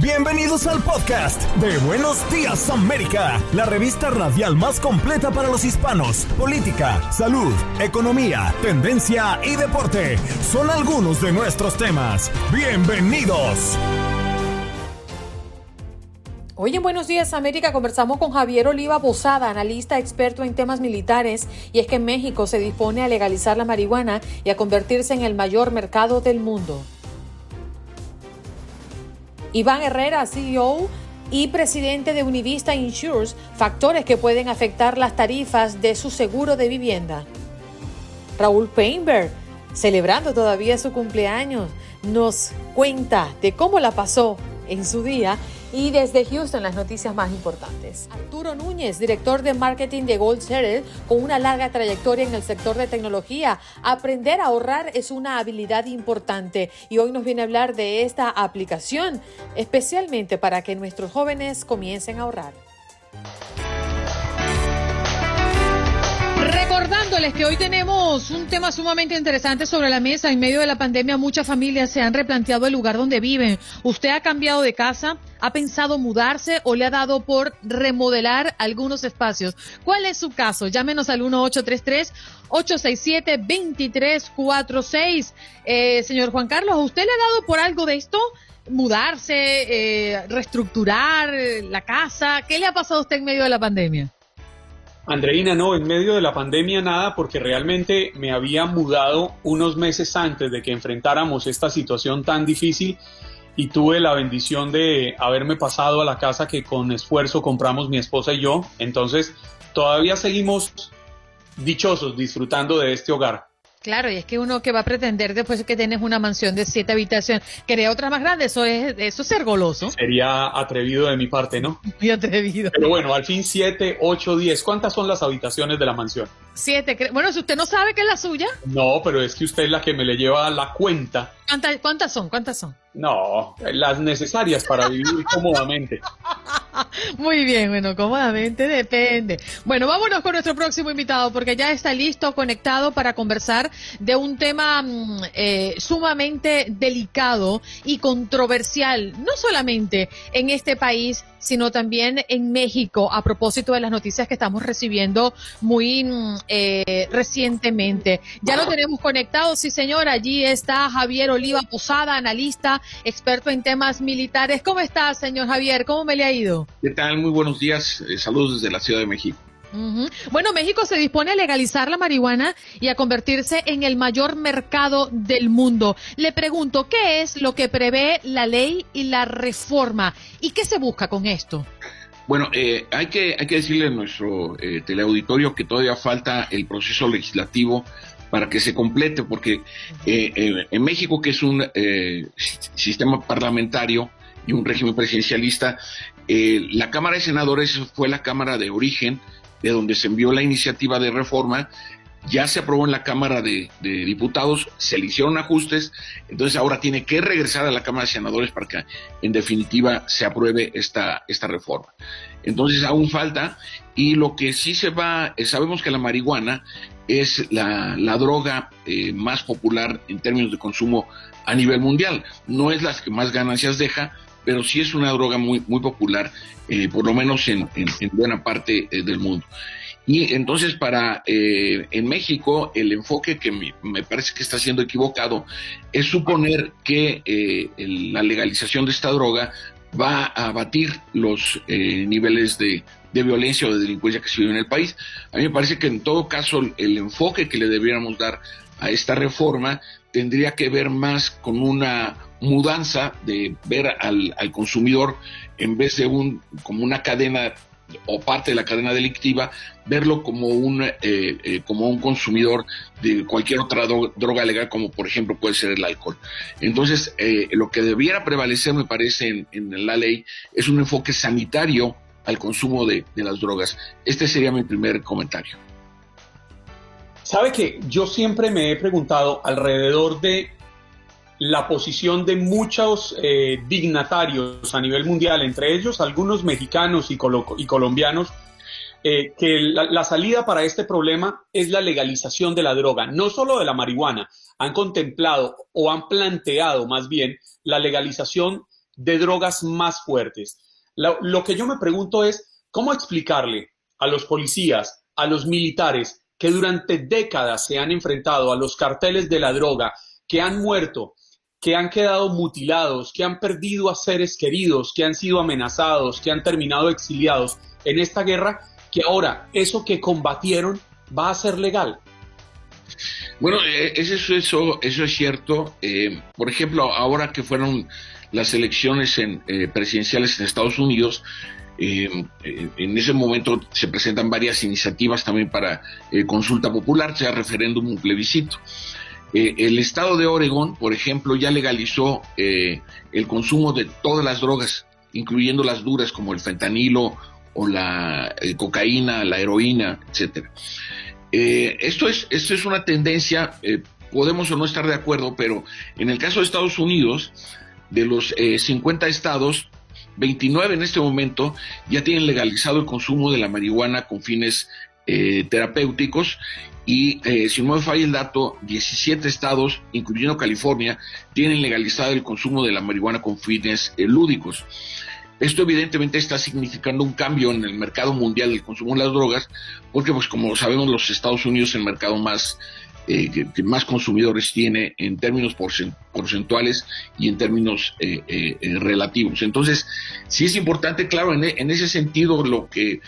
Bienvenidos al podcast de Buenos Días América, la revista radial más completa para los hispanos. Política, salud, economía, tendencia y deporte son algunos de nuestros temas. Bienvenidos. Hoy en Buenos Días América conversamos con Javier Oliva Posada, analista experto en temas militares, y es que México se dispone a legalizar la marihuana y a convertirse en el mayor mercado del mundo. Iván Herrera, CEO y presidente de Univista Insures, factores que pueden afectar las tarifas de su seguro de vivienda. Raúl Painberg, celebrando todavía su cumpleaños, nos cuenta de cómo la pasó en su día y desde Houston, las noticias más importantes. Arturo Núñez, director de marketing de Gold con una larga trayectoria en el sector de tecnología. Aprender a ahorrar es una habilidad importante y hoy nos viene a hablar de esta aplicación, especialmente para que nuestros jóvenes comiencen a ahorrar. Recordándoles que hoy tenemos un tema sumamente interesante sobre la mesa. En medio de la pandemia, muchas familias se han replanteado el lugar donde viven. ¿Usted ha cambiado de casa? ¿Ha pensado mudarse o le ha dado por remodelar algunos espacios? ¿Cuál es su caso? Llámenos al 1833-867-2346. Eh, señor Juan Carlos, ¿a usted le ha dado por algo de esto? ¿Mudarse? Eh, ¿Reestructurar la casa? ¿Qué le ha pasado a usted en medio de la pandemia? Andreina, no, en medio de la pandemia nada, porque realmente me había mudado unos meses antes de que enfrentáramos esta situación tan difícil y tuve la bendición de haberme pasado a la casa que con esfuerzo compramos mi esposa y yo. Entonces, todavía seguimos dichosos disfrutando de este hogar. Claro, y es que uno que va a pretender después de que tienes una mansión de siete habitaciones, quería otra más grande, eso es, eso es ser goloso. Sería atrevido de mi parte, ¿no? Muy atrevido. Pero bueno, al fin siete, ocho, diez. ¿Cuántas son las habitaciones de la mansión? Siete. Bueno, si usted no sabe que es la suya. No, pero es que usted es la que me le lleva la cuenta. ¿Cuántas son? ¿Cuántas son? No, las necesarias para vivir cómodamente. Muy bien, bueno, cómodamente depende. Bueno, vámonos con nuestro próximo invitado porque ya está listo, conectado para conversar de un tema mm, eh, sumamente delicado y controversial, no solamente en este país, sino también en México, a propósito de las noticias que estamos recibiendo muy mm, eh, recientemente. Ya lo tenemos conectado, sí señor, allí está Javier Oliva Posada, analista, experto en temas militares. ¿Cómo está, señor Javier? ¿Cómo me le ha ido? ¿Qué tal? Muy buenos días. Eh, saludos desde la Ciudad de México. Bueno, México se dispone a legalizar la marihuana y a convertirse en el mayor mercado del mundo. Le pregunto, ¿qué es lo que prevé la ley y la reforma? ¿Y qué se busca con esto? Bueno, eh, hay, que, hay que decirle a nuestro eh, teleauditorio que todavía falta el proceso legislativo para que se complete, porque eh, en México, que es un sistema parlamentario y un régimen presidencialista, la Cámara de Senadores fue la Cámara de origen de donde se envió la iniciativa de reforma, ya se aprobó en la Cámara de, Diputados, se le hicieron ajustes, entonces ahora tiene que regresar a la Cámara de Senadores para que en definitiva se apruebe esta, esta reforma. Entonces aún falta y lo que sí se va, eh, sabemos que la marihuana es la, droga eh, más popular en términos de consumo a nivel mundial, no es la que más ganancias deja, pero sí es una droga muy, muy popular, eh, por lo menos en, buena parte eh, del mundo. Y entonces para eh, en México el enfoque que me, parece que está siendo equivocado es suponer que la legalización de esta droga va a abatir los niveles de, de, violencia o de delincuencia que se vive en el país. A mí me parece que en todo caso el enfoque que le debiéramos dar a esta reforma tendría que ver más con una mudanza de ver al, consumidor en vez de un como una cadena o parte de la cadena delictiva, verlo como un, eh, eh, como un consumidor de cualquier otra droga legal, como por ejemplo puede ser el alcohol. Entonces, eh, lo que debiera prevalecer, me parece, en, la ley es un enfoque sanitario al consumo de, de las drogas. Este sería mi primer comentario. Sabe que yo siempre me he preguntado alrededor de la posición de muchos eh, dignatarios a nivel mundial, entre ellos algunos mexicanos y, colombianos, eh, que la, salida para este problema es la legalización de la droga, no solo de la marihuana, han contemplado o han planteado más bien la legalización de drogas más fuertes. lo que yo me pregunto es, ¿cómo explicarle a los policías, a los militares, que durante décadas se han enfrentado a los carteles de la droga, que han muerto, que han quedado mutilados, que han perdido a seres queridos, que han sido amenazados, que han terminado exiliados en esta guerra, que ahora eso que combatieron va a ser legal. Bueno, eh, eso, eso, es cierto. Eh, por ejemplo, ahora que fueron las elecciones en, eh, presidenciales en Estados Unidos, en ese momento se presentan varias iniciativas también para consulta popular, sea referéndum o plebiscito. Eh, el estado de Oregón, por ejemplo, ya legalizó eh, el consumo de todas las drogas, incluyendo las duras como el fentanilo o la eh, cocaína, la heroína, etcétera. esto es esto es una tendencia, podemos o no estar de acuerdo, pero en el caso de Estados Unidos, de los 50 estados, 29 en este momento ya tienen legalizado el consumo de la marihuana con fines terapéuticos y eh, si no me falla el dato, 17 estados, incluyendo California, tienen legalizado el consumo de la marihuana con fines eh, lúdicos. Esto evidentemente está significando un cambio en el mercado mundial del consumo de las drogas, porque pues como sabemos los Estados Unidos es el mercado más eh, que, más consumidores tiene en términos porcentuales y en términos eh, eh, relativos. Entonces, sí es importante, claro, en, ese sentido, lo que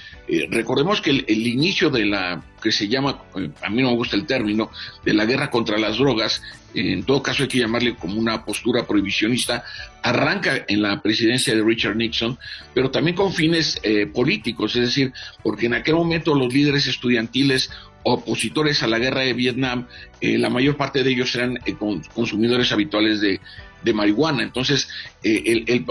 recordemos que el, inicio de la que se llama, a mí no me gusta el término, de la guerra contra las drogas, en todo caso hay que llamarle como una postura prohibicionista, arranca en la presidencia de Richard Nixon, pero también con fines políticos, es decir, porque en aquel momento los líderes estudiantiles opositores a la guerra de Vietnam, eh, la mayor parte de ellos eran eh, consumidores habituales de, marihuana. Entonces, eh, el,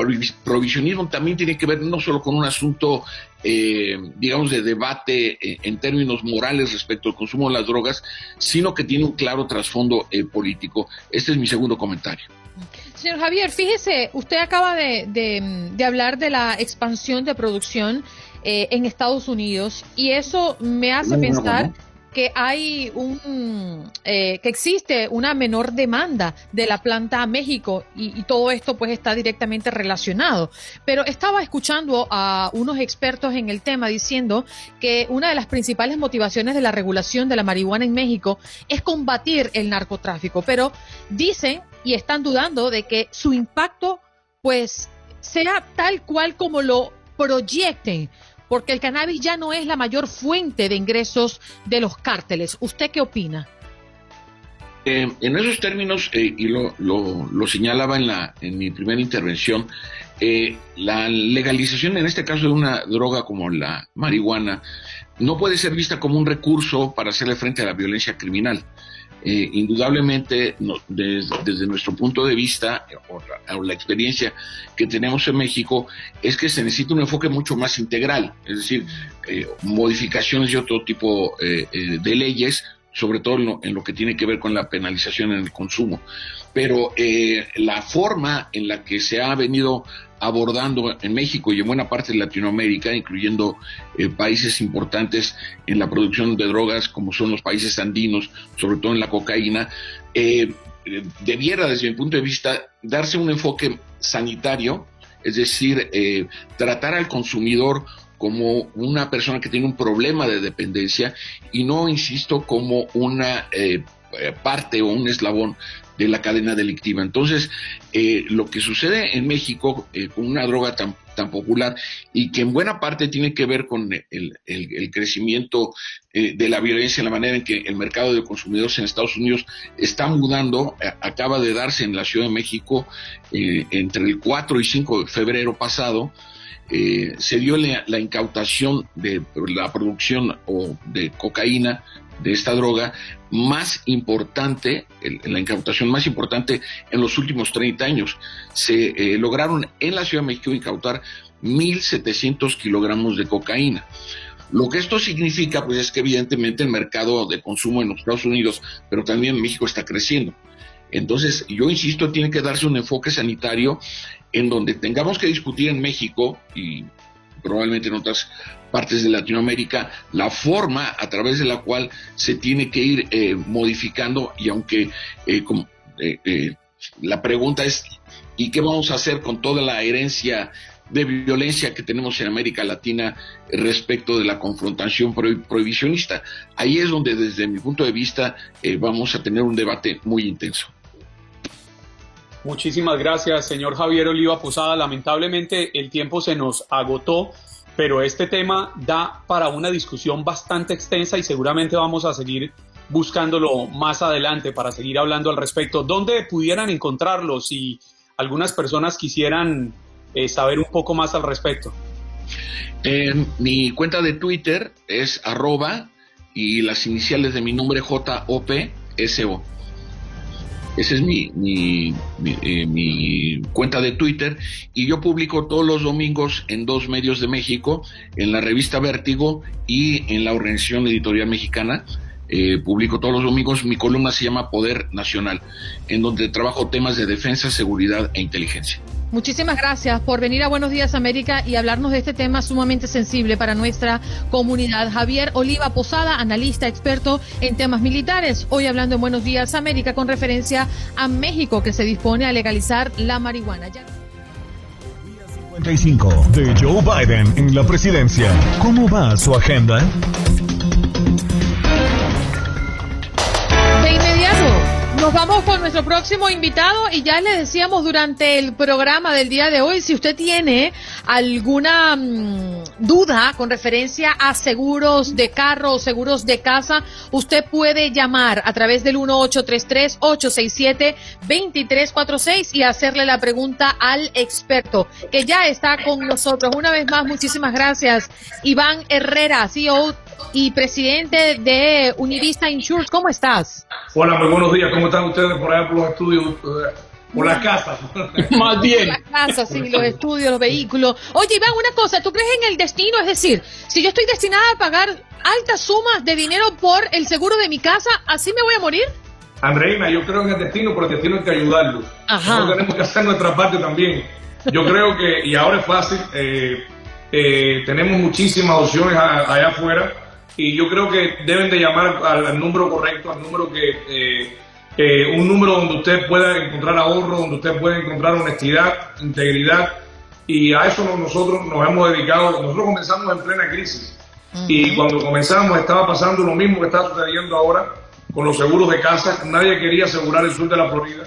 provisionismo también tiene que ver no solo con un asunto, digamos, de debate en términos morales respecto al consumo de las drogas, sino que tiene un claro trasfondo político. Este es mi segundo comentario. Señor Javier, fíjese, usted acaba de, hablar de la expansión de producción en Estados Unidos y eso me hace pensar que hay un eh, que existe una menor demanda de la planta a México y, todo esto pues está directamente relacionado. Pero estaba escuchando a unos expertos en el tema diciendo que una de las principales motivaciones de la regulación de la marihuana en México es combatir el narcotráfico, pero dicen y están dudando de que su impacto pues sea tal cual como lo proyecten porque el cannabis ya no es la mayor fuente de ingresos de los cárteles. ¿Usted qué opina? Eh, en esos términos, eh, y lo, señalaba en, la, en mi primera intervención, eh, la legalización, en este caso de una droga como la marihuana, no puede ser vista como un recurso para hacerle frente a la violencia criminal. Eh, indudablemente desde, nuestro punto de vista o la, experiencia que tenemos en México es que se necesita un enfoque mucho más integral, es decir, eh, modificaciones de otro tipo eh, de leyes, sobre todo en lo, que tiene que ver con la penalización en el consumo. Pero la forma en la que se ha venido abordando en México y en buena parte de Latinoamérica, incluyendo eh, países importantes en la producción de drogas como son los países andinos, sobre todo en la cocaína, eh, debiera desde mi punto de vista darse un enfoque sanitario, es decir, eh, tratar al consumidor como una persona que tiene un problema de dependencia y no, insisto, como una parte o un eslabón de la cadena delictiva. Entonces, eh, lo que sucede en México eh, con una droga tan, tan popular y que en buena parte tiene que ver con el, crecimiento eh, de la violencia, la manera en que el mercado de consumidores en Estados Unidos está mudando, acaba de darse en la Ciudad de México entre el 4 y 5 de febrero pasado, se dio la, incautación de la producción o de cocaína de esta droga más importante, la incautación más importante en los últimos 30 años. Se lograron en la Ciudad de México incautar 1.700 kilogramos de cocaína. Lo que esto significa, pues es que evidentemente el mercado de consumo en los Estados Unidos, pero también en México está creciendo. Entonces, yo insisto, tiene que darse un enfoque sanitario en donde tengamos que discutir en México y probablemente en otras partes de Latinoamérica, la forma a través de la cual se tiene que ir eh, modificando y aunque eh, eh, la pregunta es, ¿y qué vamos a hacer con toda la herencia de violencia que tenemos en América Latina respecto de la confrontación prohibicionista. Ahí es donde desde mi punto de vista vamos a tener un debate muy intenso. Muchísimas gracias, señor Javier Oliva Posada. Lamentablemente el tiempo se nos agotó, pero este tema da para una discusión bastante extensa y seguramente vamos a seguir buscándolo más adelante para seguir hablando al respecto. ¿Dónde pudieran encontrarlo si algunas personas quisieran eh, saber un poco más al respecto. mi cuenta de Twitter es arroba y las iniciales de mi nombre JOPSO. Esa es mi, mi, eh, mi, cuenta de Twitter y yo publico todos los domingos en dos medios de México, en la revista Vértigo y en la Organización Editorial Mexicana. Eh, publico todos los domingos, mi columna se llama Poder Nacional, en donde trabajo temas de defensa, seguridad e inteligencia. Muchísimas gracias por venir a Buenos Días América y hablarnos de este tema sumamente sensible para nuestra comunidad. Javier Oliva Posada, analista experto en temas militares, hoy hablando en Buenos Días América con referencia a México que se dispone a legalizar la marihuana. 55 de Joe Biden en la presidencia. ¿Cómo va su agenda? Vamos con nuestro próximo invitado y ya le decíamos durante el programa del día de hoy, si usted tiene alguna mm, duda con referencia a seguros de carro o seguros de casa, usted puede llamar a través del 1833-867-2346 y hacerle la pregunta al experto que ya está con nosotros. Una vez más, muchísimas gracias. Iván Herrera, CEO y presidente de Univista Insurance. ¿Cómo estás? Hola, muy buenos días. ¿Cómo están ustedes por allá por los estudios? Eh, por las casas. Más bien. Las casas, sí, los estudios, los vehículos. Oye, Iván, una cosa, ¿tú crees en el destino? Es decir, si yo estoy destinada a pagar altas sumas de dinero por el seguro de mi casa, ¿así me voy a morir? Andreina, yo creo en el destino, pero el destino hay que ayudarlo. Ajá. tenemos que hacer nuestra parte también. Yo creo que, y ahora es fácil, eh, eh, tenemos muchísimas opciones allá afuera y yo creo que deben de llamar al, número correcto, al número que... Eh, eh, un número donde usted pueda encontrar ahorro, donde usted pueda encontrar honestidad, integridad, y a eso nosotros nos hemos dedicado. Nosotros comenzamos en plena crisis, y cuando comenzamos estaba pasando lo mismo que está sucediendo ahora con los seguros de casa, nadie quería asegurar el sur de la Florida,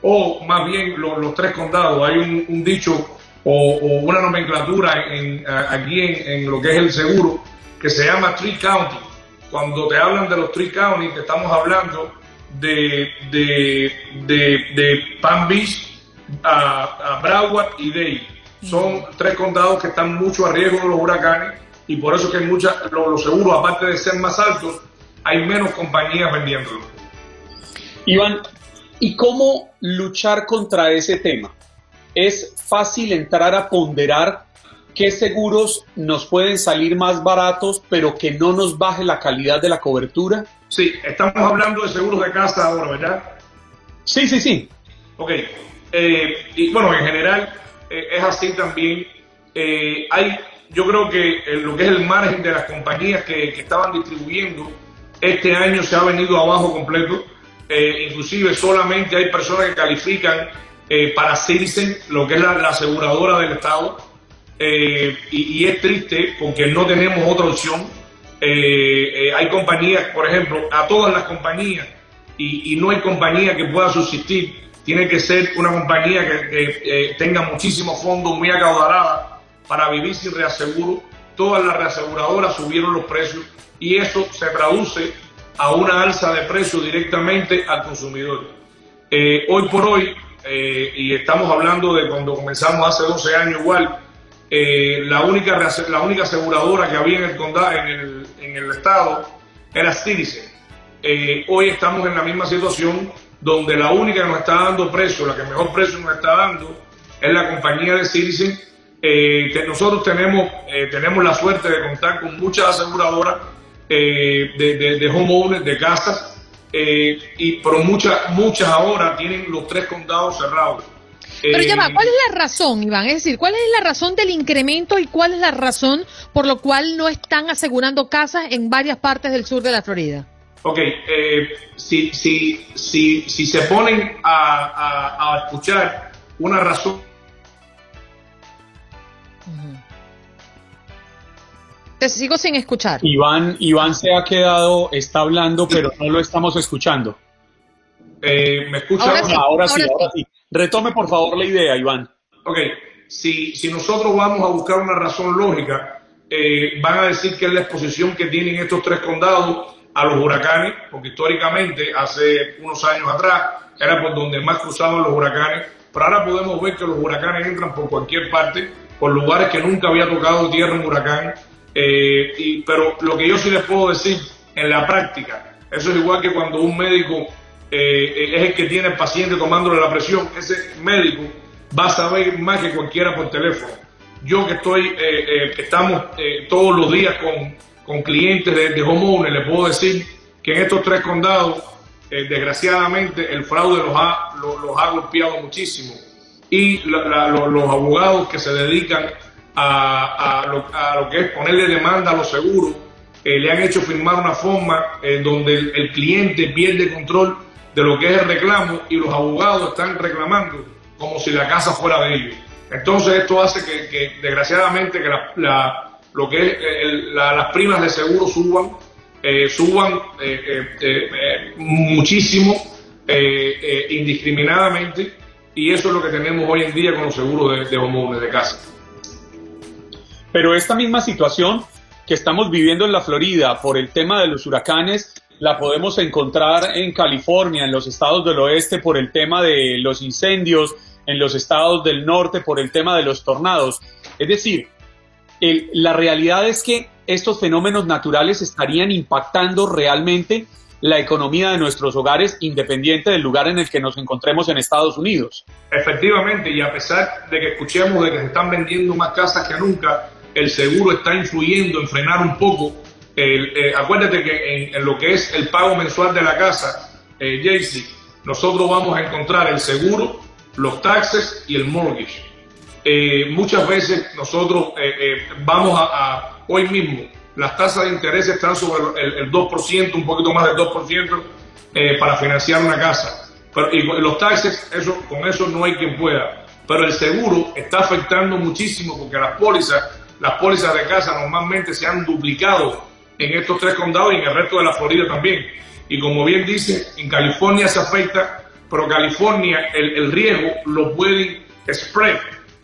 o más bien los, tres condados. Hay un, dicho o, una nomenclatura aquí en lo que es el seguro, que se llama Tree County. Cuando te hablan de los Tree County, te estamos hablando de, de, de, Palm Beach, a, Broward y Dade. Son tres condados que están mucho a riesgo de los huracanes y por eso que muchas, los, seguros, aparte de ser más altos, hay menos compañías vendiéndolos. Iván, ¿y cómo luchar contra ese tema? ¿Es fácil entrar a ponderar qué seguros nos pueden salir más baratos, pero que no nos baje la calidad de la cobertura? Sí, estamos hablando de seguros de casa ahora, ¿verdad? Sí, sí, sí. Ok. Eh, y bueno, en general eh, es así también. Eh, hay, yo creo que lo que es el margen de las compañías que, estaban distribuyendo este año se ha venido abajo completo. inclusive solamente hay personas que califican para Citizen, lo que es la aseguradora del Estado eh, y, es triste porque no tenemos otra opción. Eh, eh, hay compañías, por ejemplo, a todas las compañías, y, no hay compañía que pueda subsistir. Tiene que ser una compañía que, tenga muchísimos fondos, muy acaudalada, para vivir sin reaseguro. Todas las reaseguradoras subieron los precios y eso se traduce a una alza de precios directamente al consumidor. hoy por hoy, y estamos hablando de cuando comenzamos hace 12 años igual, eh, la, única, la única aseguradora que había en el condado, en el, en el estado, era Citizen. Eh, hoy estamos en la misma situación donde la única que nos está dando precio, la que mejor precio nos está dando, es la compañía de Citizen. Eh, nosotros tenemos, tenemos la suerte de contar con muchas aseguradoras de, de, de homeowners, de casas, y, pero muchas, muchas ahora tienen los tres condados cerrados. Pero ya va, ¿cuál es la razón, Iván? Es decir, ¿cuál es la razón del incremento y cuál es la razón por lo cual no están asegurando casas en varias partes del sur de la Florida? Ok, eh, si, si, si, si se ponen a, a, escuchar una razón... Te sigo sin escuchar. Iván, Iván se ha quedado, está hablando, pero no lo estamos escuchando. Eh, ¿Me escucha ahora? sí, ahora sí. Retome por favor la idea, Iván. Ok, si, si nosotros vamos a buscar una razón lógica, eh, van a decir que es la exposición que tienen estos tres condados a los huracanes, porque históricamente, hace unos años atrás, era por donde más cruzaban los huracanes, pero ahora podemos ver que los huracanes entran por cualquier parte, por lugares que nunca había tocado tierra un huracán, eh, y, pero lo que yo sí les puedo decir en la práctica, eso es igual que cuando un médico eh, es el que tiene el paciente tomándole la presión, ese médico va a saber más que cualquiera por teléfono. Yo que estoy, eh, eh, estamos todos los días con, con clientes de, de homeowners, le puedo decir que en estos tres condados, desgraciadamente, el fraude los ha, los, ha golpeado muchísimo. Y los abogados que se dedican a, a, lo, a, lo, que es ponerle demanda a los seguros, le han hecho firmar una forma donde el, el cliente pierde control de lo que es el reclamo y los abogados están reclamando como si la casa fuera de ellos. Entonces esto hace que, desgraciadamente que la, lo que es las primas de seguro suban, eh, suban eh, eh, muchísimo, indiscriminadamente, y eso es lo que tenemos hoy en día con los seguros de, de de casa. Pero esta misma situación que estamos viviendo en la Florida por el tema de los huracanes la podemos encontrar en California, en los estados del oeste por el tema de los incendios, en los estados del norte por el tema de los tornados. Es decir, la realidad es que estos fenómenos naturales estarían impactando realmente la economía de nuestros hogares independiente del lugar en el que nos encontremos en Estados Unidos. Efectivamente, y a pesar de que escuchemos de que se están vendiendo más casas que nunca, el seguro está influyendo en frenar un poco eh, acuérdate que en, lo que es el pago mensual de la casa, eh, Jaycee, nosotros vamos a encontrar el seguro, los taxes y el mortgage. Eh, muchas veces nosotros eh, vamos a, hoy mismo, las tasas de interés están sobre el, 2%, un poquito más del 2% para financiar una casa. Pero, y los taxes, eso, con eso no hay quien pueda. Pero el seguro está afectando muchísimo porque las pólizas, las pólizas de casa normalmente se han duplicado en estos tres condados y en el resto de la Florida también. Y como bien dice, en California se afecta, pero California el, riesgo lo puede spread.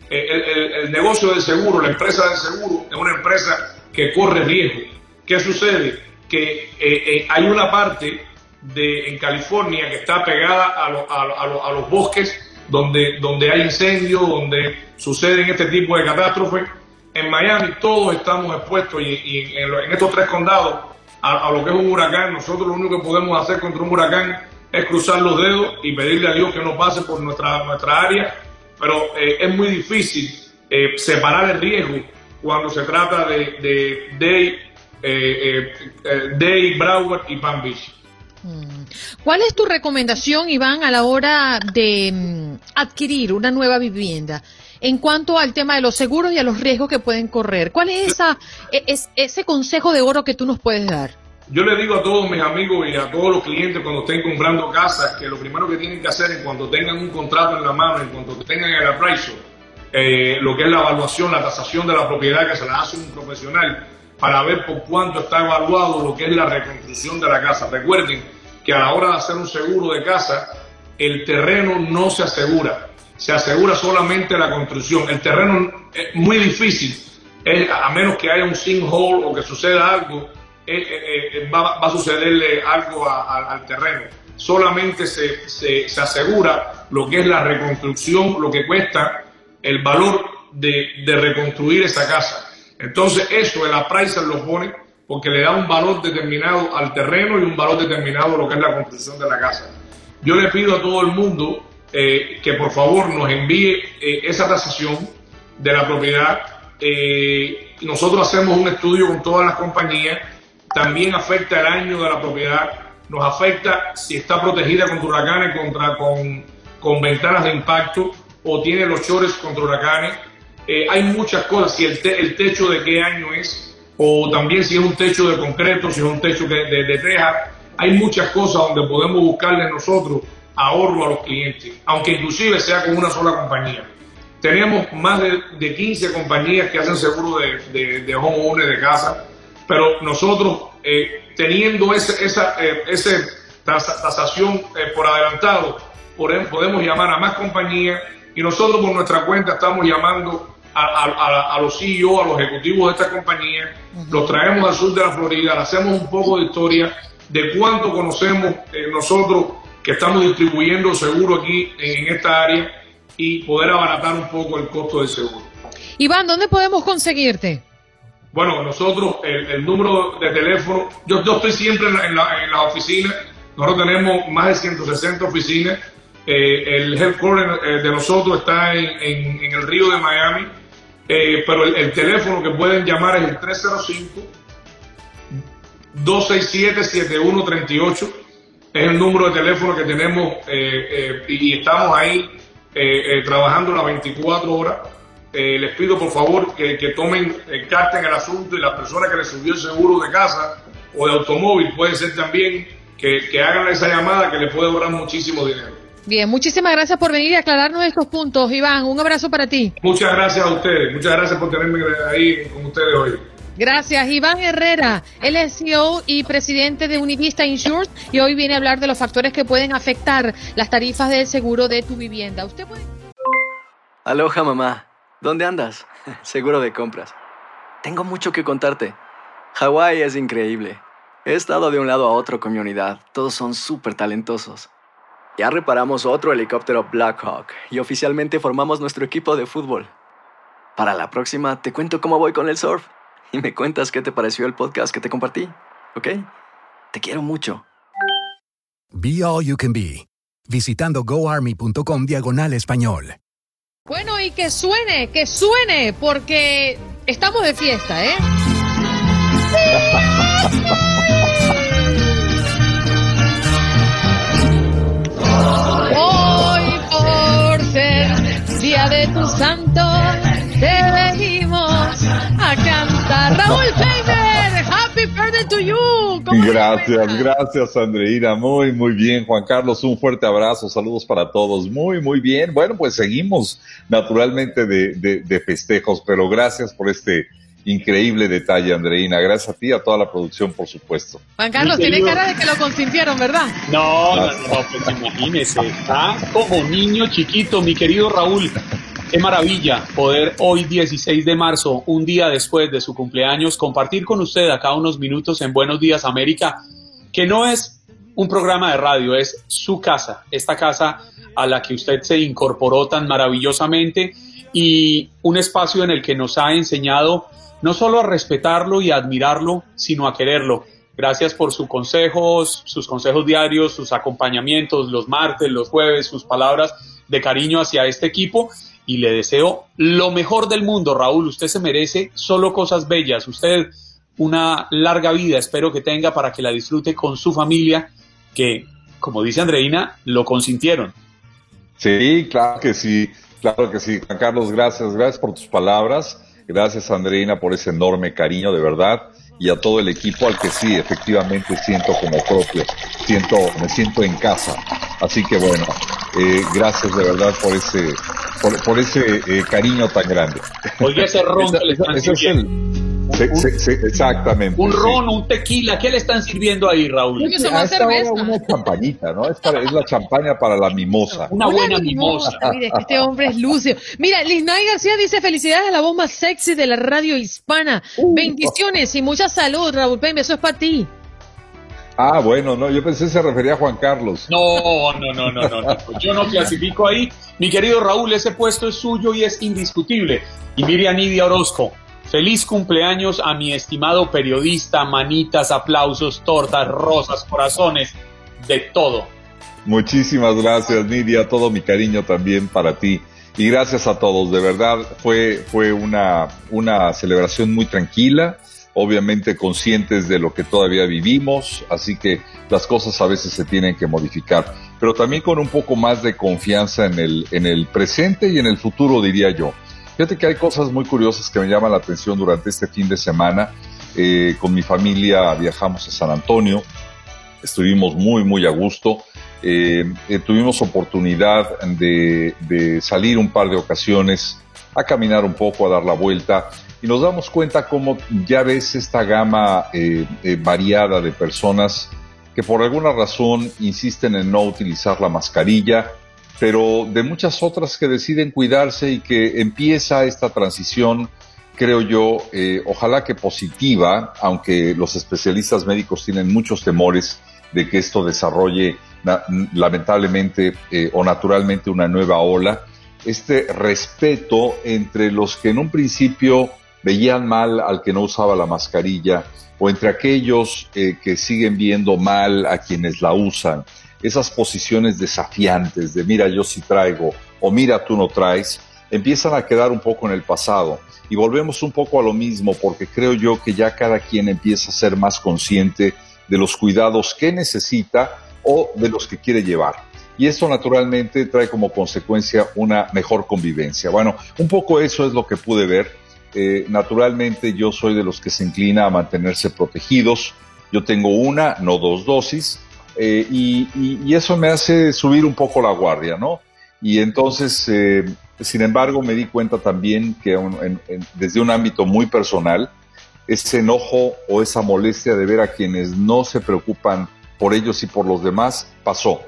Eh, el, negocio del seguro, la empresa del seguro, es una empresa que corre riesgo. ¿Qué sucede? Que eh, eh, hay una parte de, en California que está pegada a, a, a, los bosques donde, donde hay incendios, donde suceden este tipo de catástrofes en Miami todos estamos expuestos y, en, estos tres condados a, lo que es un huracán. Nosotros lo único que podemos hacer contra un huracán es cruzar los dedos y pedirle a Dios que no pase por nuestra, nuestra área, pero eh, es muy difícil eh, separar el riesgo cuando se trata de, de Day, eh, Day, Broward y Palm Beach. Mm. ¿Cuál es tu recomendación, Iván, a la hora de mm, adquirir una nueva vivienda? En cuanto al tema de los seguros y a los riesgos que pueden correr. ¿Cuál e, es ese consejo de oro que tú nos puedes dar? Yo le digo a todos mis amigos y a todos los clientes cuando estén comprando casas que lo primero que tienen que hacer es cuando tengan un contrato en la mano, en cuanto tengan el appraisal, eh, lo que es la evaluación, la tasación de la propiedad que se la hace un profesional para ver por cuánto está evaluado lo que es la reconstrucción de la casa. Recuerden que a la hora de hacer un seguro de casa, el terreno no se asegura se asegura solamente la construcción. El terreno es muy difícil, a menos que haya un sinkhole o que suceda algo, eh, eh, eh, va, a sucederle algo al terreno. Solamente se, se, asegura lo que es la reconstrucción, lo que cuesta el valor de, de reconstruir esa casa. Entonces eso el appraiser lo pone porque le da un valor determinado al terreno y un valor determinado a lo que es la construcción de la casa. Yo le pido a todo el mundo eh, que por favor nos envíe eh, esa tasación de la propiedad. Eh, nosotros hacemos un estudio con todas las compañías, también afecta el año de la propiedad, nos afecta si está protegida contra huracanes, contra, con, ventanas de impacto o tiene los chores contra huracanes. hay muchas cosas, si el, techo de qué año es, o también si es un techo de concreto, si es un techo de, de, teja. Hay muchas cosas donde podemos buscarle nosotros ahorro a los clientes, aunque inclusive sea con una sola compañía. Tenemos más de, de 15 compañías que hacen seguro de, de, de homeowners de casa, pero nosotros eh, teniendo ese, esa eh, ese tasación eh, por adelantado, podemos llamar a más compañías y nosotros por nuestra cuenta estamos llamando a, los CEO, a los ejecutivos de esta compañía, los traemos al sur de la Florida, le hacemos un poco de historia de cuánto conocemos eh, nosotros que estamos distribuyendo seguro aquí en esta área y poder abaratar un poco el costo del seguro. Iván, ¿dónde podemos conseguirte? Bueno, nosotros, el, número de teléfono, yo, estoy siempre en la, en la, oficina, nosotros tenemos más de 160 oficinas, eh, el headquarter eh, de nosotros está en, en el río de Miami, eh, pero el, teléfono que pueden llamar es el 305-267-7138. Es el número de teléfono que tenemos eh, eh, y estamos ahí trabajando las 24 horas. les pido por favor que, tomen carta en el asunto y las personas que les subió el seguro de casa o de automóvil puede ser también que, que hagan esa llamada que les puede ahorrar muchísimo dinero. Bien, muchísimas gracias por venir y aclararnos estos puntos, Iván. Un abrazo para ti. Muchas gracias a ustedes. Muchas gracias por tenerme ahí con ustedes hoy. Gracias, Iván Herrera. Es CEO y presidente de Univista Insurance y hoy viene a hablar de los factores que pueden afectar las tarifas del seguro de tu vivienda. Usted puede. Aloha, mamá. ¿Dónde andas? Seguro de compras. Tengo mucho que contarte. Hawái es increíble. He estado de un lado a otro con mi unidad. Todos son súper talentosos. Ya reparamos otro helicóptero Blackhawk y oficialmente formamos nuestro equipo de fútbol. Para la próxima te cuento cómo voy con el surf y me cuentas qué te pareció el podcast que te compartí, ¿ok? Te quiero mucho. Be All You Can Be, visitando goarmy.com diagonal español. Bueno, y que suene, que suene, porque estamos de fiesta, ¿eh? día de tu santo, te venimos a cantar. Raúl Peimer, happy birthday to you. Gracias, gracias Andreina. Muy, muy bien. Juan Carlos, un fuerte abrazo. Saludos para todos. Muy, muy bien. Bueno, pues seguimos naturalmente de, de, de festejos, pero gracias por este increíble detalle, Andreina. Gracias a ti, a toda la producción, por supuesto. Juan Carlos, tiene cara de que lo consintieron, ¿verdad? No, no, no, pues imagínese, está como niño chiquito, mi querido Raúl. Qué maravilla poder hoy 16 de marzo, un día después de su cumpleaños, compartir con usted acá unos minutos en Buenos Días América, que no es un programa de radio, es su casa, esta casa a la que usted se incorporó tan maravillosamente y un espacio en el que nos ha enseñado no solo a respetarlo y admirarlo, sino a quererlo. Gracias por sus consejos, sus consejos diarios, sus acompañamientos los martes, los jueves, sus palabras de cariño hacia este equipo y le deseo lo mejor del mundo, Raúl. Usted se merece solo cosas bellas. Usted una larga vida espero que tenga para que la disfrute con su familia, que, como dice Andreina, lo consintieron. Sí, claro que sí, claro que sí. Juan Carlos, gracias, gracias por tus palabras. Gracias, Andreina, por ese enorme cariño, de verdad, y a todo el equipo al que sí, efectivamente siento como propio, siento, me siento en casa. Así que bueno, eh, gracias de verdad por ese, por, ese eh, cariño tan grande. Oye, ese ron que le están exactamente. Un ron, un tequila, ¿qué le están sirviendo ahí, Raúl? Es una champañita, ¿no? Es, es, la champaña para la mimosa. Una, buena mimosa. Mire, este hombre es lucio. Mira, Lisnay García dice felicidades a la voz más sexy de la radio hispana. Uh. Bendiciones y mucha salud, Raúl Pembe, eso es para ti. Ah, bueno, no, yo pensé que se refería a Juan Carlos. No, no, no, no, no, no. Yo no clasifico ahí. Mi querido Raúl, ese puesto es suyo y es indiscutible. Y Miriam Nidia Orozco, feliz cumpleaños a mi estimado periodista, manitas, aplausos, tortas, rosas, corazones, de todo. Muchísimas gracias, Nidia, todo mi cariño también para ti. Y gracias a todos, de verdad, fue, fue una, una celebración muy tranquila obviamente conscientes de lo que todavía vivimos, así que las cosas a veces se tienen que modificar, pero también con un poco más de confianza en el, en el presente y en el futuro, diría yo. Fíjate que hay cosas muy curiosas que me llaman la atención durante este fin de semana. Eh, con mi familia viajamos a San Antonio, estuvimos muy, muy a gusto. Eh, eh, tuvimos oportunidad de, de salir un par de ocasiones a caminar un poco, a dar la vuelta y nos damos cuenta cómo ya ves esta gama eh, eh, variada de personas que por alguna razón insisten en no utilizar la mascarilla, pero de muchas otras que deciden cuidarse y que empieza esta transición, creo yo, eh, ojalá que positiva, aunque los especialistas médicos tienen muchos temores de que esto desarrolle lamentablemente o naturalmente una nueva ola, este respeto entre los que en un principio veían mal al que no usaba la mascarilla o entre aquellos eh, que siguen viendo mal a quienes la usan. Esas posiciones desafiantes de mira yo sí traigo o mira tú no traes, empiezan a quedar un poco en el pasado. Y volvemos un poco a lo mismo porque creo yo que ya cada quien empieza a ser más consciente de los cuidados que necesita o de los que quiere llevar. Y esto naturalmente trae como consecuencia una mejor convivencia. Bueno, un poco eso es lo que pude ver eh, naturalmente yo soy de los que se inclina a mantenerse protegidos. Yo tengo una, no dos dosis, eh, y, eso me hace subir un poco la guardia, ¿no? Y entonces, eh, sin embargo, me di cuenta también que desde un ámbito muy personal, ese enojo o esa molestia de ver a quienes no se preocupan por ellos y por los demás pasó.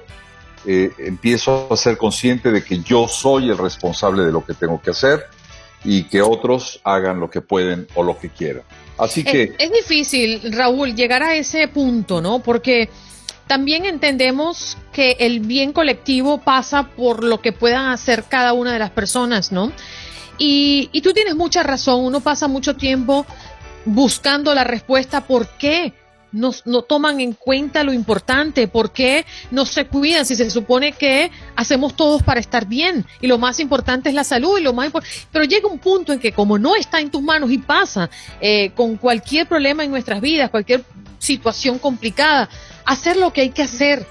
empiezo a ser consciente de que yo soy el responsable de lo que tengo que hacer y que otros hagan lo que pueden o lo que quieran. Así que... Es, difícil, Raúl, llegar a ese punto, ¿no? Porque también entendemos que el bien colectivo pasa por lo que puedan hacer cada una de las personas, ¿no? Y, y tú tienes mucha razón, uno pasa mucho tiempo buscando la respuesta por qué no, no, toman en cuenta lo importante, por qué no se cuidan si se supone que hacemos todos para estar bien y lo más importante es la salud y lo más pero llega un punto en que como no está en tus manos y pasa eh, con cualquier problema en nuestras vidas, cualquier situación complicada, hacer lo que hay que hacer,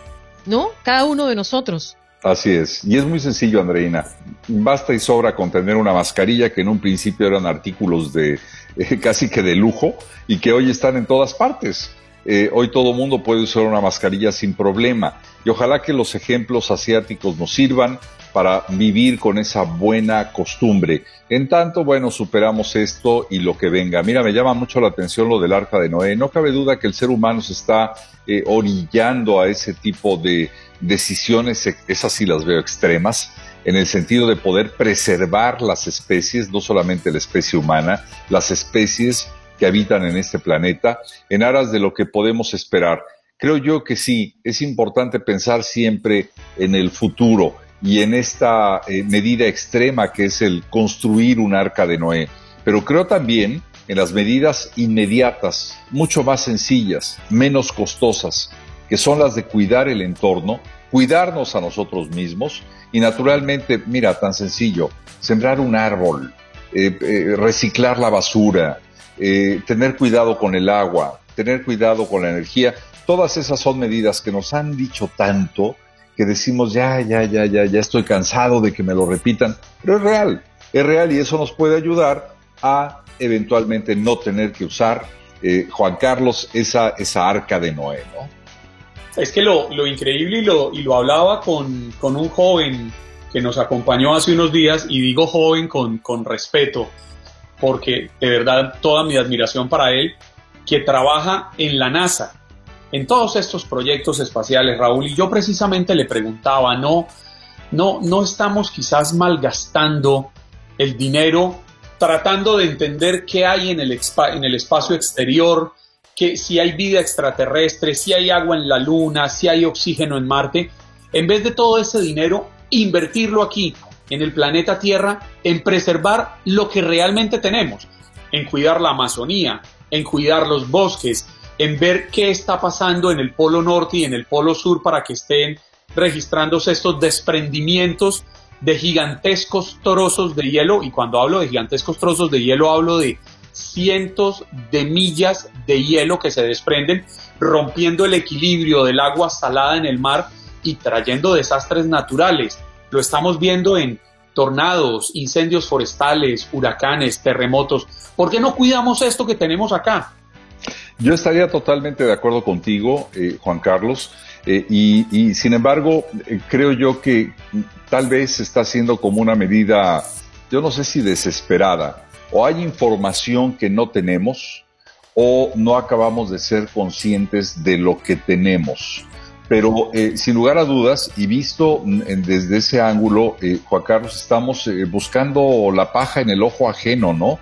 ¿no? Cada uno de nosotros. Así es, y es muy sencillo, Andreina. Basta y sobra con tener una mascarilla que en un principio eran artículos de casi que de lujo y que hoy están en todas partes. Eh, hoy todo mundo puede usar una mascarilla sin problema. Y ojalá que los ejemplos asiáticos nos sirvan para vivir con esa buena costumbre. En tanto, bueno, superamos esto y lo que venga. Mira, me llama mucho la atención lo del arca de Noé. No cabe duda que el ser humano se está eh, orillando a ese tipo de decisiones, esas sí las veo extremas, en el sentido de poder preservar las especies, no solamente la especie humana, las especies que habitan en este planeta, en aras de lo que podemos esperar. Creo yo que sí, es importante pensar siempre en el futuro y en esta eh, medida extrema que es el construir un arca de Noé. Pero creo también en las medidas inmediatas, mucho más sencillas, menos costosas, que son las de cuidar el entorno, cuidarnos a nosotros mismos y naturalmente, mira, tan sencillo, sembrar un árbol, eh, eh, reciclar la basura, eh, tener cuidado con el agua, tener cuidado con la energía, todas esas son medidas que nos han dicho tanto que decimos ya, ya, ya, ya, ya estoy cansado de que me lo repitan, pero es real, es real y eso nos puede ayudar a eventualmente no tener que usar, eh, Juan Carlos, esa, esa arca de Noé, ¿no? Es que lo, lo increíble y lo, y lo hablaba con, con, un joven que nos acompañó hace unos días, y digo joven con, con respeto, porque de verdad toda mi admiración para él, que trabaja en la NASA, en todos estos proyectos espaciales, Raúl, y yo precisamente le preguntaba, no, no, no estamos quizás malgastando el dinero tratando de entender qué hay en el, en el espacio exterior, que si hay vida extraterrestre, si hay agua en la Luna, si hay oxígeno en Marte, en vez de todo ese dinero, invertirlo aquí, en el planeta Tierra, en preservar lo que realmente tenemos, en cuidar la Amazonía, en cuidar los bosques, en ver qué está pasando en el Polo Norte y en el Polo Sur para que estén registrándose estos desprendimientos de gigantescos trozos de hielo. Y cuando hablo de gigantescos trozos de hielo, hablo de cientos de millas de hielo que se desprenden, rompiendo el equilibrio del agua salada en el mar y trayendo desastres naturales. Lo estamos viendo en tornados, incendios forestales, huracanes, terremotos. ¿Por qué no cuidamos esto que tenemos acá? Yo estaría totalmente de acuerdo contigo, eh, Juan Carlos, eh, y, sin embargo, eh, creo yo que tal vez está siendo como una medida, yo no sé si desesperada, o hay información que no tenemos, o no acabamos de ser conscientes de lo que tenemos. Pero eh, sin lugar a dudas, y visto mm, desde ese ángulo, eh, Juan Carlos, estamos eh, buscando la paja en el ojo ajeno, ¿no?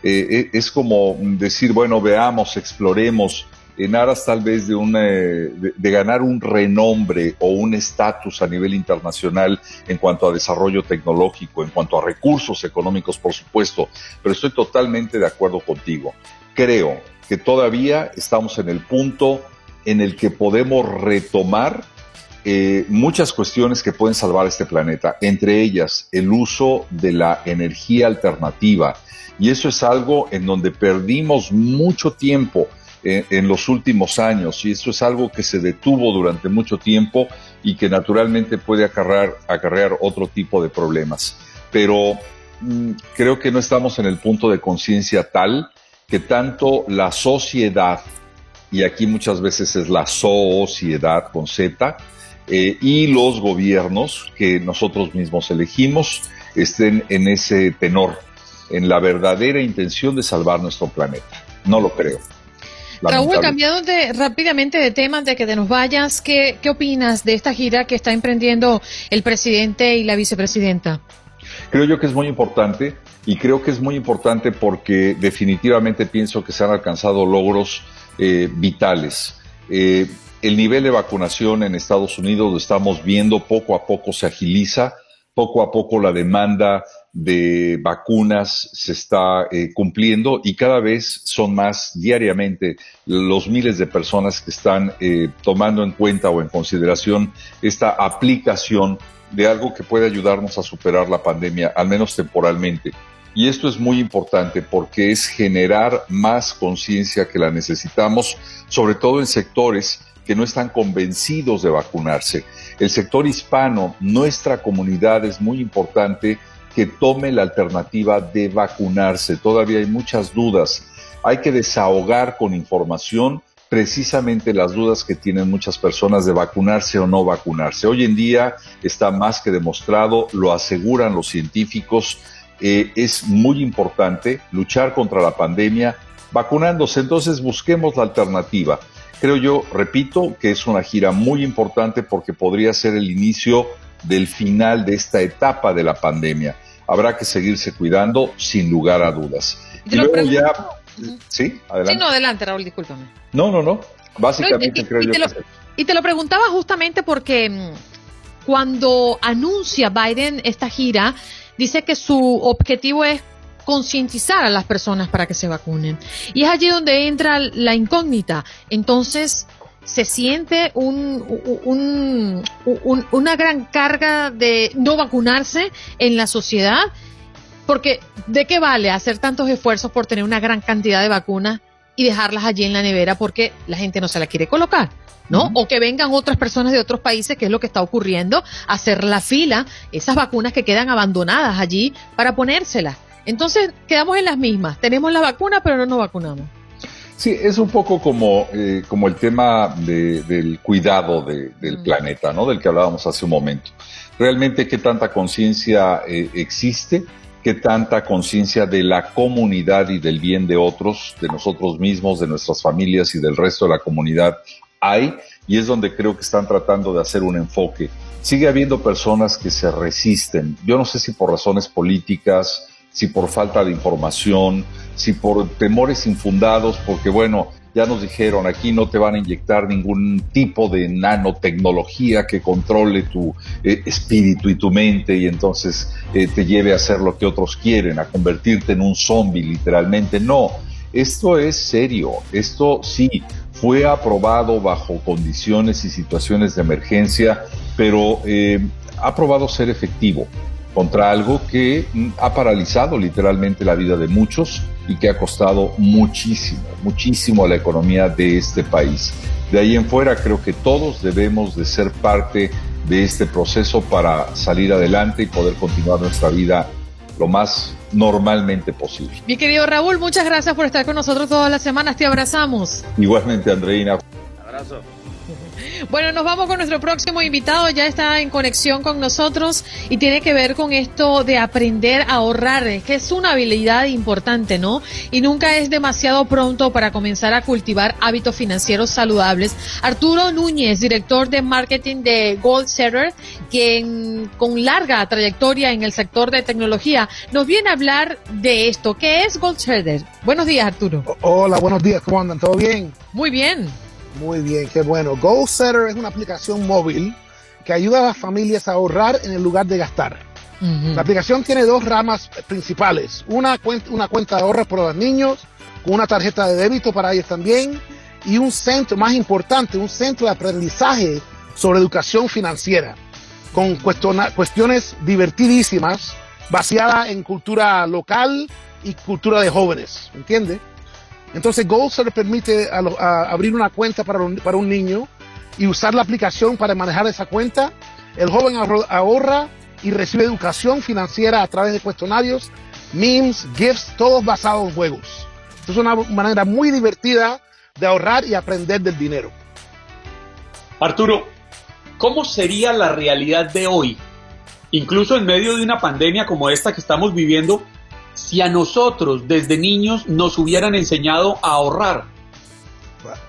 es como decir, bueno, veamos, exploremos, en aras tal vez de, una, de, de ganar un renombre o un estatus a nivel internacional en cuanto a desarrollo tecnológico, en cuanto a recursos económicos, por supuesto. Pero estoy totalmente de acuerdo contigo. Creo que todavía estamos en el punto en el que podemos retomar eh, muchas cuestiones que pueden salvar este planeta, entre ellas el uso de la energía alternativa. Y eso es algo en donde perdimos mucho tiempo eh, en los últimos años y eso es algo que se detuvo durante mucho tiempo y que naturalmente puede acarrear, acarrear otro tipo de problemas. Pero mm, creo que no estamos en el punto de conciencia tal que tanto la sociedad y aquí muchas veces es la sociedad con Z, eh, y los gobiernos que nosotros mismos elegimos estén en ese tenor, en la verdadera intención de salvar nuestro planeta. No lo creo. Raúl, cambiando de, rápidamente de tema, de que te nos vayas, ¿qué, ¿qué opinas de esta gira que está emprendiendo el presidente y la vicepresidenta? Creo yo que es muy importante y creo que es muy importante porque definitivamente pienso que se han alcanzado logros eh, vitales. Eh, el nivel de vacunación en Estados Unidos lo estamos viendo, poco a poco se agiliza, poco a poco la demanda de vacunas se está eh, cumpliendo y cada vez son más diariamente los miles de personas que están tomando en cuenta o en consideración esta aplicación de algo que puede ayudarnos a superar la pandemia, al menos temporalmente. Y esto es muy importante porque es generar más conciencia que la necesitamos, sobre todo en sectores que no están convencidos de vacunarse. El sector hispano, nuestra comunidad es muy importante que tome la alternativa de vacunarse. Todavía hay muchas dudas. Hay que desahogar con información precisamente las dudas que tienen muchas personas de vacunarse o no vacunarse. Hoy en día está más que demostrado, lo aseguran los científicos, eh, es muy importante luchar contra la pandemia vacunándose. Entonces busquemos la alternativa. Creo yo, repito, que es una gira muy importante porque podría ser el inicio del final de esta etapa de la pandemia. Habrá que seguirse cuidando sin lugar a dudas. Y, luego ya... Sí, adelante. Sí, no, adelante, Raúl, discúlpame. No, no, no. Básicamente creo yo que... y te lo preguntaba justamente porque mm, cuando anuncia Biden esta gira, dice que su objetivo es concientizar a las personas para que se vacunen. Y es allí donde entra la incógnita. Entonces, se siente un, una gran carga de no vacunarse en la sociedad, porque ¿de qué vale hacer tantos esfuerzos por tener una gran cantidad de vacunas y dejarlas allí en la nevera porque la gente no se la quiere colocar? ¿no? O que vengan otras personas de otros países, que es lo que está ocurriendo, a hacer la fila, esas vacunas que quedan abandonadas allí para ponérselas. Entonces, quedamos en las mismas. Tenemos la vacuna, pero no nos vacunamos. Sí, es un poco como, eh, como el tema del cuidado del planeta, ¿no? Del que hablábamos hace un momento. Realmente, ¿qué tanta conciencia eh, existe? ¿Qué tanta conciencia de la comunidad y del bien de otros, de nosotros mismos, de nuestras familias y del resto de la comunidad hay y es donde creo que están tratando de hacer un enfoque. Sigue habiendo personas que se resisten. Yo no sé si por razones políticas, si por falta de información, si por temores infundados, porque bueno, ya nos dijeron, aquí no te van a inyectar ningún tipo de nanotecnología que controle tu eh, espíritu y tu mente y entonces eh, te lleve a hacer lo que otros quieren, a convertirte en un zombie literalmente. No, esto es serio, esto sí fue aprobado bajo condiciones y situaciones de emergencia, pero eh, ha probado ser efectivo contra algo que mm, ha paralizado literalmente la vida de muchos y que ha costado muchísimo, muchísimo a la economía de este país. De ahí en fuera creo que todos debemos de ser parte de este proceso para salir adelante y poder continuar nuestra vida lo más normalmente posible. Mi querido Raúl, muchas gracias por estar con nosotros todas las semanas. Te abrazamos. Igualmente, Andreina. Abrazo. Bueno, nos vamos con nuestro próximo invitado, ya está en conexión con nosotros y tiene que ver con esto de aprender a ahorrar, que es una habilidad importante, ¿no? Y nunca es demasiado pronto para comenzar a cultivar hábitos financieros saludables. Arturo Núñez, director de marketing de Goldsetter, quien con larga trayectoria en el sector de tecnología, nos viene a hablar de esto. ¿Qué es Goldsetter? Buenos días, Arturo. Hola, buenos días, ¿cómo andan? ¿Todo bien? Muy bien. Muy bien, qué bueno. GoalSetter es una aplicación móvil que ayuda a las familias a ahorrar en el lugar de gastar. La aplicación tiene dos ramas principales. Una, cuenta, una cuenta de ahorros para los niños, con una tarjeta de débito para ellos también, y un centro, más importante, un centro de aprendizaje sobre educación financiera, con cuestiones divertidísimas, basadas en cultura local y cultura de jóvenes, ¿entiendes? Entonces le permite abrir una cuenta para un, para un niño y usar la aplicación para manejar esa cuenta. El joven ahorra y recibe educación financiera a través de cuestionarios, memes, gifts, todos basados en juegos. Es una manera muy divertida de ahorrar y aprender del dinero. Arturo, ¿cómo sería la realidad de hoy? Incluso en medio de una pandemia como esta que estamos viviendo, si a nosotros desde niños nos hubieran enseñado a ahorrar?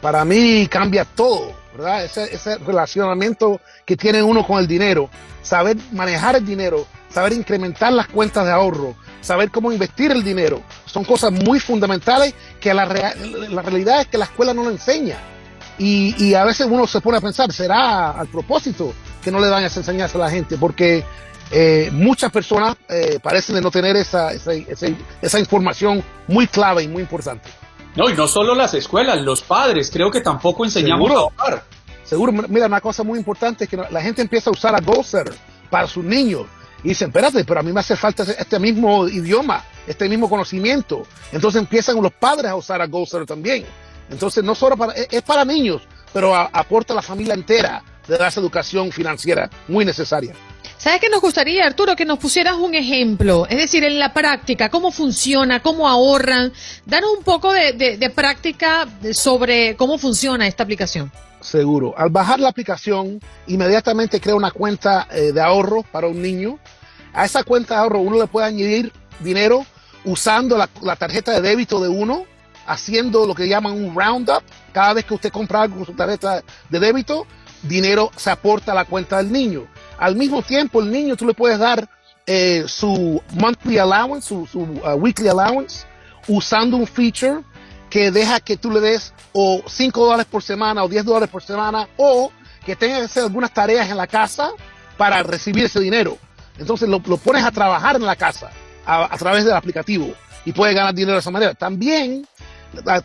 Para mí cambia todo, ¿verdad? Ese, relacionamiento que tiene uno con el dinero, saber manejar el dinero, saber incrementar las cuentas de ahorro, saber cómo invertir el dinero, son cosas muy fundamentales que la, realidad es que la escuela no lo enseña. Y, y, a veces uno se pone a pensar, ¿será al propósito que no le dan esa enseñanza a la gente? Porque eh, muchas personas eh, parecen de no tener esa, esa, esa, información muy clave y muy importante. No, y no solo las escuelas, los padres, creo que tampoco enseñamos a ahorrar. Seguro, mira, una cosa muy importante es que la gente empieza a usar a GoSer para sus niños y dicen, espérate, pero a mí me hace falta este mismo idioma, este mismo conocimiento. Entonces empiezan los padres a usar a GoSer también. Entonces no solo para, es para niños, pero aporta a la familia entera de dar esa educación financiera muy necesaria. ¿Sabes qué nos gustaría, Arturo? Que nos pusieras un ejemplo, es decir, en la práctica, cómo funciona, cómo ahorran. Danos un poco de, práctica sobre cómo funciona esta aplicación. Seguro. Al bajar la aplicación, inmediatamente crea una cuenta eh, de ahorro para un niño. A esa cuenta de ahorro uno le puede añadir dinero usando la, la tarjeta de débito de uno, haciendo lo que llaman un roundup. Cada vez que usted compra algo con su tarjeta de débito, dinero se aporta a la cuenta del niño. Al mismo tiempo, el niño tú le puedes dar eh, su monthly allowance, su, uh, weekly allowance, usando un feature que deja que tú le des o 5 dólares por semana o 10 dólares por semana o que tenga que hacer algunas tareas en la casa para recibir ese dinero. Entonces lo, pones a trabajar en la casa a, través del aplicativo y puedes ganar dinero de esa manera. También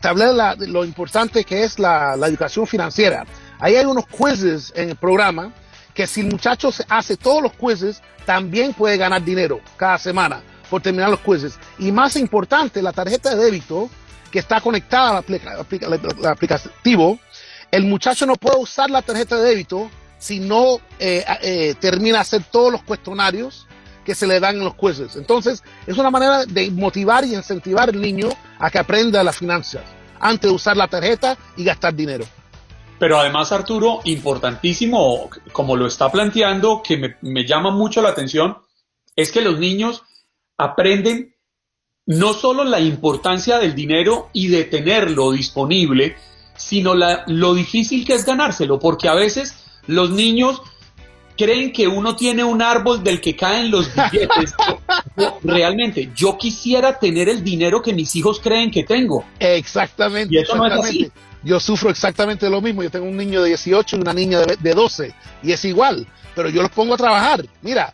te hablé de, lo importante que es la, la educación financiera. Ahí hay unos quizzes en el programa que si el muchacho hace todos los quizzes, también puede ganar dinero cada semana por terminar los quizzes. Y más importante, la tarjeta de débito que está conectada al, aplicativo, el muchacho no puede usar la tarjeta de débito si no eh, eh, termina hacer todos los cuestionarios que se le dan en los quizzes. Entonces, es una manera de motivar y incentivar al niño a que aprenda las finanzas antes de usar la tarjeta y gastar dinero. Pero además, Arturo, importantísimo, como lo está planteando, que me, llama mucho la atención, es que los niños aprenden no solo la importancia del dinero y de tenerlo disponible, sino la, lo difícil que es ganárselo, porque a veces los niños creen que uno tiene un árbol del que caen los billetes. realmente, yo quisiera tener el dinero que mis hijos creen que tengo. Exactamente. Y eso no es así. Yo sufro exactamente lo mismo. Yo tengo un niño de 18 y una niña de, de 12 y es igual, pero yo los pongo a trabajar. Mira,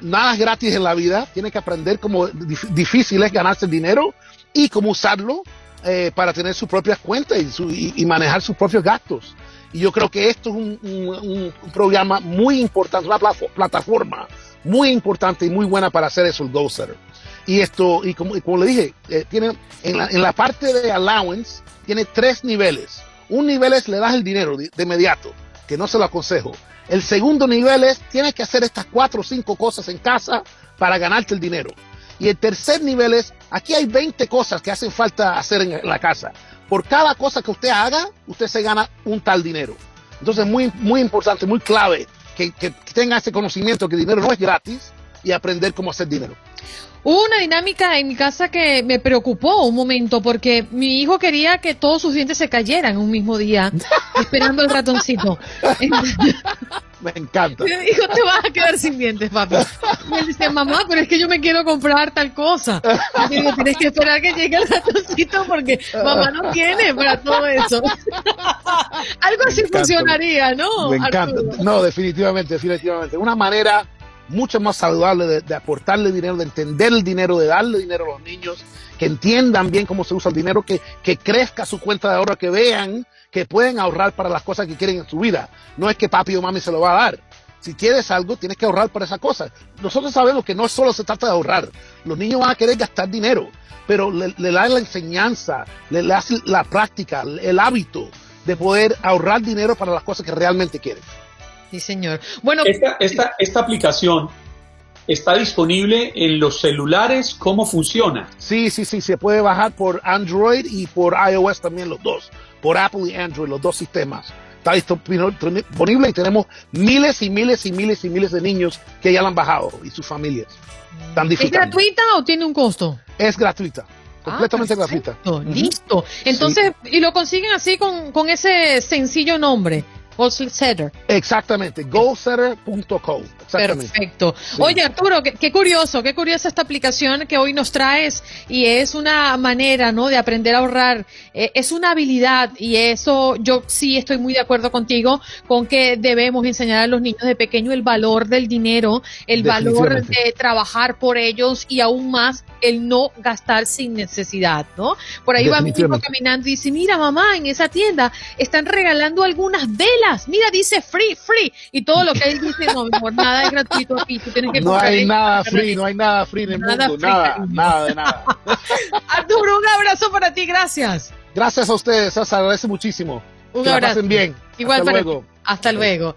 nada es gratis en la vida, tienes que aprender cómo difícil es ganarse el dinero y cómo usarlo eh, para tener sus propias cuentas y, manejar sus propios gastos. Y yo creo que esto es un, programa muy importante, una plataforma muy importante y muy buena para hacer eso, el. Y esto, y como, le dije, eh, tiene, en la, parte de allowance, tiene tres niveles. Un nivel es le das el dinero de, inmediato, que no se lo aconsejo. El segundo nivel es tienes que hacer estas cuatro o cinco cosas en casa para ganarte el dinero. Y el tercer nivel es, aquí hay 20 cosas que hacen falta hacer en la casa. Por cada cosa que usted haga, usted se gana un tal dinero. Entonces, muy, muy importante, muy clave que, que tenga ese conocimiento que dinero no es gratis y aprender cómo hacer dinero. Hubo una dinámica en mi casa que me preocupó un momento porque mi hijo quería que todos sus dientes se cayeran un mismo día, esperando el ratoncito. me encanta. Me dijo, te vas a quedar sin dientes, papá. Y él dice, mamá, pero es que yo me quiero comprar tal cosa. Y digo, tienes que esperar que llegue el ratoncito porque mamá no tiene para todo eso. Algo así funcionaría, ¿no? Me encanta. No, definitivamente, definitivamente. Una manera mucho más saludable de, aportarle dinero, de entender el dinero, de darle dinero a los niños, que entiendan bien cómo se usa el dinero, que, que crezca su cuenta de ahorro, que vean que pueden ahorrar para las cosas que quieren en su vida. No es que papi o mami se lo va a dar. Si quieres algo, tienes que ahorrar para esa cosa. Nosotros sabemos que no solo se trata de ahorrar. Los niños van a querer gastar dinero, pero le, le da la enseñanza, le, le la práctica, el hábito de poder ahorrar dinero para las cosas que realmente quieren. Sí, señor. Bueno, esta, esta, esta aplicación está disponible en los celulares. ¿Cómo funciona? Sí, sí, sí, se puede bajar por Android y por iOS también los dos, por Apple y Android, los dos sistemas. Está disponible y tenemos miles y miles y miles y miles de niños que ya la han bajado y sus familias. ¿Es gratuita o tiene un costo? Es gratuita completamente ah, gratuita. Listo. Entonces, y lo consiguen así con, con ese sencillo nombre. Setter. Exactamente, goalsetter.co. Perfecto. Oye, Arturo, qué, curioso, qué curiosa esta aplicación que hoy nos traes y es una manera, ¿no?, de aprender a ahorrar. Eh, es una habilidad y eso yo sí estoy muy de acuerdo contigo con que debemos enseñar a los niños de pequeño el valor del dinero, el valor de trabajar por ellos y aún más el no gastar sin necesidad, ¿no? Por ahí va mi hijo caminando y dice, mira mamá, en esa tienda están regalando algunas velas, mira, dice free, free, y todo lo que él dice, no, mejor nada es gratuito aquí, tú tienes que No hay nada free, no hay nada free en el mundo, nada, nada de nada. Arturo, un abrazo para ti, gracias. Gracias a ustedes, se agradece muchísimo. Un que abrazo. pasen bien. Igual Hasta luego. Hasta luego.